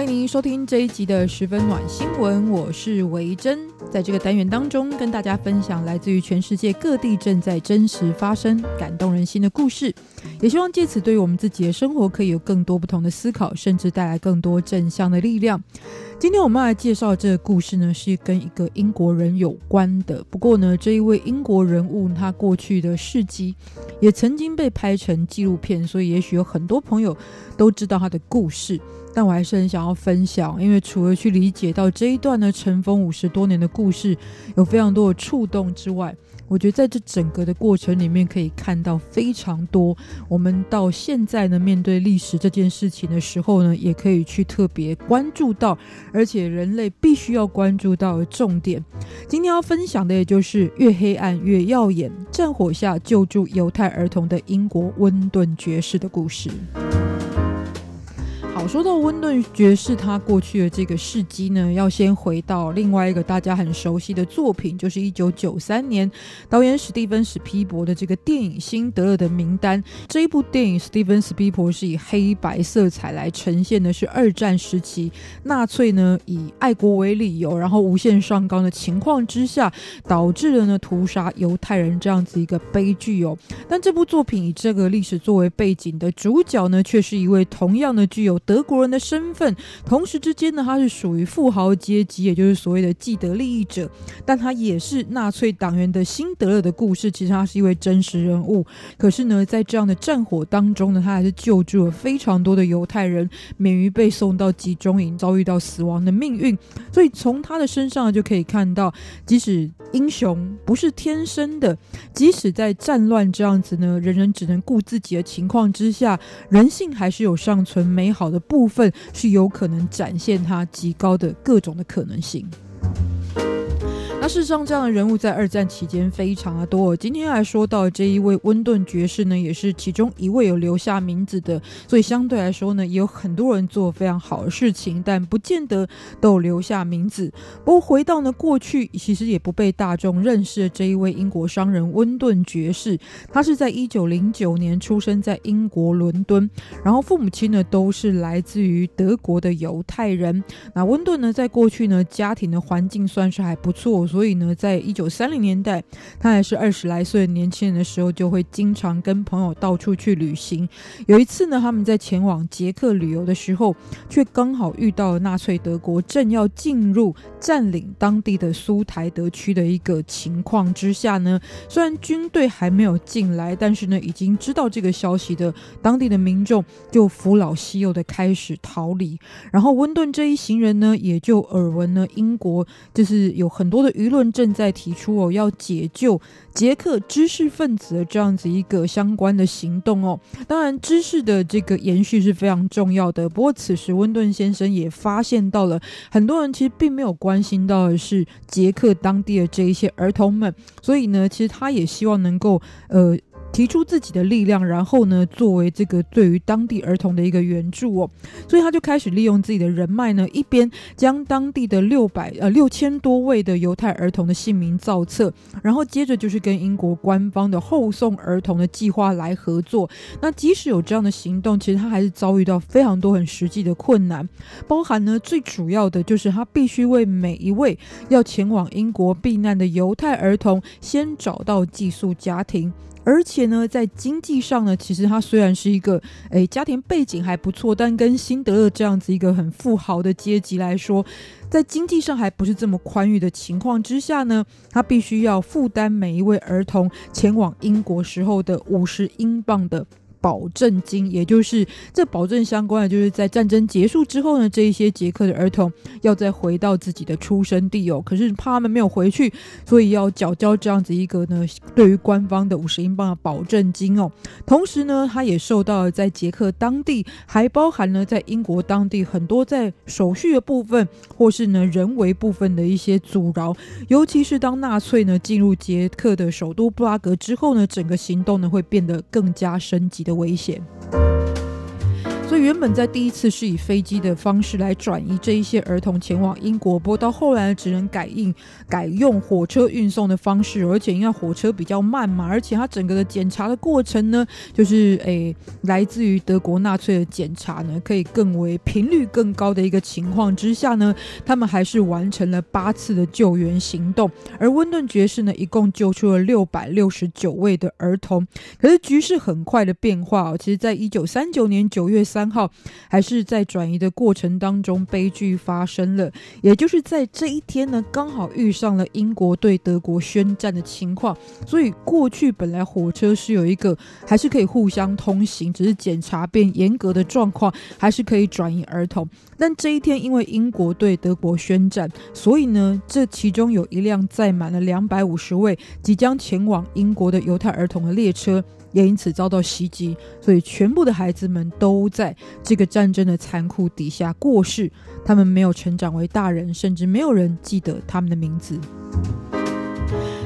欢迎您收听这一集的十分暖新闻，我是维珍。在这个单元当中，跟大家分享来自于全世界各地正在真实发生、感动人心的故事，也希望借此对于我们自己的生活可以有更多不同的思考，甚至带来更多正向的力量。今天我们来介绍这个故事呢，是跟一个英国人有关的。不过呢，这一位英国人物他过去的事迹也曾经被拍成纪录片，所以也许有很多朋友都知道他的故事。但我还是很想要分享，因为除了去理解到这一段呢尘封五十多年的故事有非常多的触动之外，我觉得在这整个的过程里面可以看到非常多。我们到现在呢面对历史这件事情的时候呢，也可以去特别关注到，而且人类必须要关注到的重点。今天要分享的也就是越黑暗越耀眼，战火下救助犹太儿童的英国温顿爵士的故事。好，说到温顿爵士，他过去的这个事迹呢，要先回到另外一个大家很熟悉的作品，就是一九九三年导演史蒂芬史皮伯的这个电影《辛德勒的名单》。这一部电影，史蒂芬史皮伯是以黑白色彩来呈现的，是二战时期纳粹呢以爱国为理由，然后无限上纲的情况之下，导致了呢屠杀犹太人这样子一个悲剧哦。但这部作品以这个历史作为背景的主角呢，却是一位同样的具有。德国人的身份，同时之间呢，他是属于富豪阶级，也就是所谓的既得利益者，但他也是纳粹党员的辛德勒的故事。其实他是一位真实人物，可是呢，在这样的战火当中呢，他还是救助了非常多的犹太人，免于被送到集中营，遭遇到死亡的命运。所以从他的身上就可以看到，即使英雄不是天生的，即使在战乱这样子呢，人人只能顾自己的情况之下，人性还是有尚存美好的。部分是有可能展现它极高的各种的可能性。那事实上，这样的人物在二战期间非常的多。今天来说到这一位温顿爵士呢，也是其中一位有留下名字的。所以相对来说呢，也有很多人做非常好的事情，但不见得都有留下名字。不过回到呢过去，其实也不被大众认识的这一位英国商人温顿爵士，他是在一九零九年出生在英国伦敦，然后父母亲呢都是来自于德国的犹太人。那温顿呢，在过去呢家庭的环境算是还不错。所所以呢，在一九三零年代，他还是二十来岁的年轻人的时候，就会经常跟朋友到处去旅行。有一次呢，他们在前往捷克旅游的时候，却刚好遇到了纳粹德国正要进入占领当地的苏台德区的一个情况之下呢，虽然军队还没有进来，但是呢，已经知道这个消息的当地的民众就扶老携幼的开始逃离。然后温顿这一行人呢，也就耳闻呢，英国就是有很多的。舆论正在提出哦，要解救捷克知识分子的这样子一个相关的行动哦。当然，知识的这个延续是非常重要的。不过，此时温顿先生也发现到了，很多人其实并没有关心到的是捷克当地的这一些儿童们。所以呢，其实他也希望能够呃。提出自己的力量，然后呢，作为这个对于当地儿童的一个援助哦，所以他就开始利用自己的人脉呢，一边将当地的六百呃六千多位的犹太儿童的姓名造册，然后接着就是跟英国官方的后送儿童的计划来合作。那即使有这样的行动，其实他还是遭遇到非常多很实际的困难，包含呢最主要的就是他必须为每一位要前往英国避难的犹太儿童先找到寄宿家庭。而且呢，在经济上呢，其实他虽然是一个诶家庭背景还不错，但跟辛德勒这样子一个很富豪的阶级来说，在经济上还不是这么宽裕的情况之下呢，他必须要负担每一位儿童前往英国时候的五十英镑的保证金，也就是这保证相关的，就是在战争结束之后呢，这一些捷克的儿童要再回到自己的出生地哦。可是怕他们没有回去，所以要缴交这样子一个呢，对于官方的五十英镑的保证金哦。同时呢，他也受到了在捷克当地，还包含了在英国当地很多在手续的部分，或是呢人为部分的一些阻挠。尤其是当纳粹呢进入捷克的首都布拉格之后呢，整个行动呢会变得更加升级的的危险。所以原本在第一次是以飞机的方式来转移这一些儿童前往英国，不过到后来只能改应改用火车运送的方式，而且因为火车比较慢嘛，而且它整个的检查的过程呢，就是诶来自于德国纳粹的检查呢，可以更为频率更高的一个情况之下呢，他们还是完成了八次的救援行动，而温顿爵士呢，一共救出了六百六十九位的儿童。可是局势很快的变化哦，其实在一九三九年九月三。三号还是在转移的过程当中，悲剧发生了。也就是在这一天呢，刚好遇上了英国对德国宣战的情况。所以过去本来火车是有一个还是可以互相通行，只是检查变严格的状况，还是可以转移儿童。但这一天因为英国对德国宣战，所以呢，这其中有一辆载满了两百五十位即将前往英国的犹太儿童的列车。也因此遭到袭击，所以全部的孩子们都在这个战争的残酷底下过世。他们没有成长为大人，甚至没有人记得他们的名字。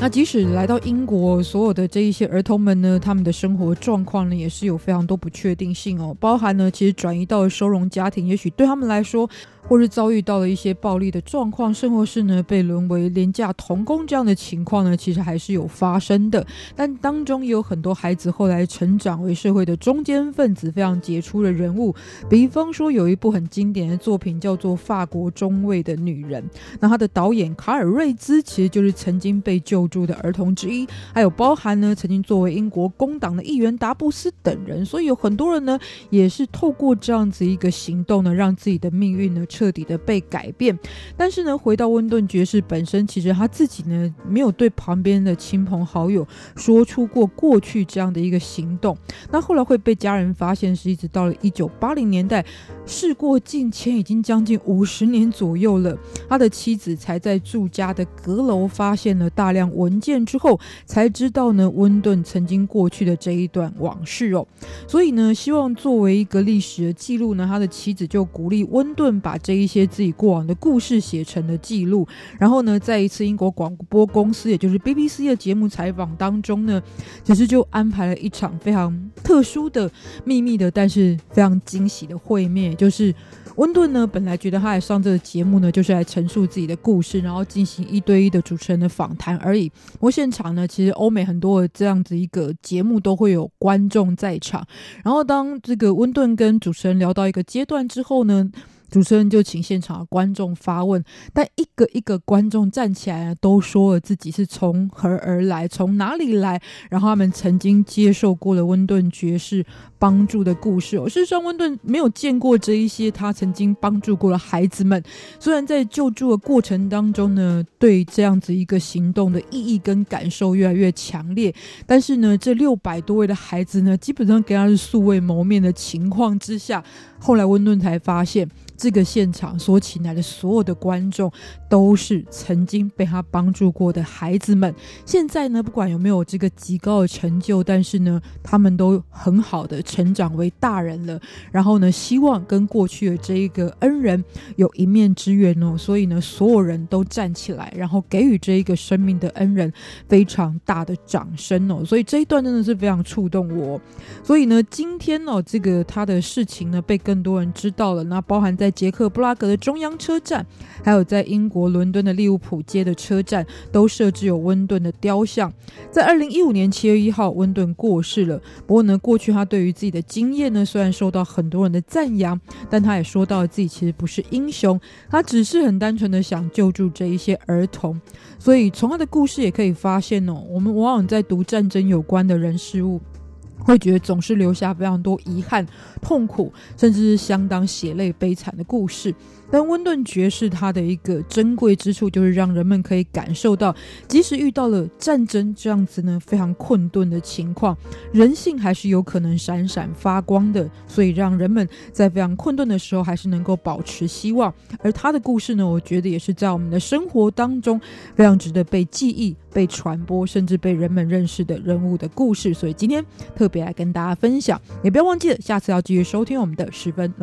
那即使来到英国，所有的这一些儿童们呢，他们的生活状况呢，也是有非常多不确定性哦，包含呢，其实转移到收容家庭，也许对他们来说。或是遭遇到了一些暴力的状况，甚或是呢被沦为廉价童工这样的情况呢，其实还是有发生的。但当中也有很多孩子后来成长为社会的中坚分子，非常杰出的人物。比方说，有一部很经典的作品叫做《法国中尉的女人》，那他的导演卡尔瑞兹其实就是曾经被救助的儿童之一，还有包含呢曾经作为英国工党的议员达布斯等人。所以有很多人呢也是透过这样子一个行动呢，让自己的命运呢。彻底的被改变，但是呢，回到温顿爵士本身，其实他自己呢，没有对旁边的亲朋好友说出过过去这样的一个行动。那后来会被家人发现，是一直到了一九八零年代，事过境迁，已经将近五十年左右了，他的妻子才在住家的阁楼发现了大量文件之后，才知道呢，温顿曾经过去的这一段往事哦。所以呢，希望作为一个历史的记录呢，他的妻子就鼓励温顿把。这一些自己过往的故事写成的记录，然后呢，在一次英国广播公司，也就是 BBC 的节目采访当中呢，其实就安排了一场非常特殊的、秘密的，但是非常惊喜的会面。就是温顿呢，本来觉得他来上这个节目呢，就是来陈述自己的故事，然后进行一对一的主持人的访谈而已。不过现场呢，其实欧美很多的这样子一个节目都会有观众在场，然后当这个温顿跟主持人聊到一个阶段之后呢。主持人就请现场的观众发问，但一个一个观众站起来都说了自己是从何而来，从哪里来，然后他们曾经接受过的温顿爵士帮助的故事。事实上，温顿没有见过这一些他曾经帮助过的孩子们。虽然在救助的过程当中呢，对这样子一个行动的意义跟感受越来越强烈，但是呢，这六百多位的孩子呢，基本上跟他是素未谋面的情况之下，后来温顿才发现。这个现场所请来的所有的观众，都是曾经被他帮助过的孩子们。现在呢，不管有没有这个极高的成就，但是呢，他们都很好的成长为大人了。然后呢，希望跟过去的这一个恩人有一面之缘哦。所以呢，所有人都站起来，然后给予这一个生命的恩人非常大的掌声哦。所以这一段真的是非常触动我。所以呢，今天哦，这个他的事情呢，被更多人知道了。那包含在。在捷克布拉格的中央车站，还有在英国伦敦的利物浦街的车站，都设置有温顿的雕像。在二零一五年七月一号，温顿过世了。不过呢，过去他对于自己的经验呢，虽然受到很多人的赞扬，但他也说到了自己其实不是英雄，他只是很单纯的想救助这一些儿童。所以从他的故事也可以发现哦，我们往往在读战争有关的人事物。会觉得总是留下非常多遗憾、痛苦，甚至是相当血泪悲惨的故事。但温顿爵士他的一个珍贵之处，就是让人们可以感受到，即使遇到了战争这样子呢非常困顿的情况，人性还是有可能闪闪发光的。所以让人们在非常困顿的时候，还是能够保持希望。而他的故事呢，我觉得也是在我们的生活当中非常值得被记忆、被传播，甚至被人们认识的人物的故事。所以今天特别来跟大家分享，也不要忘记了，下次要继续收听我们的十分。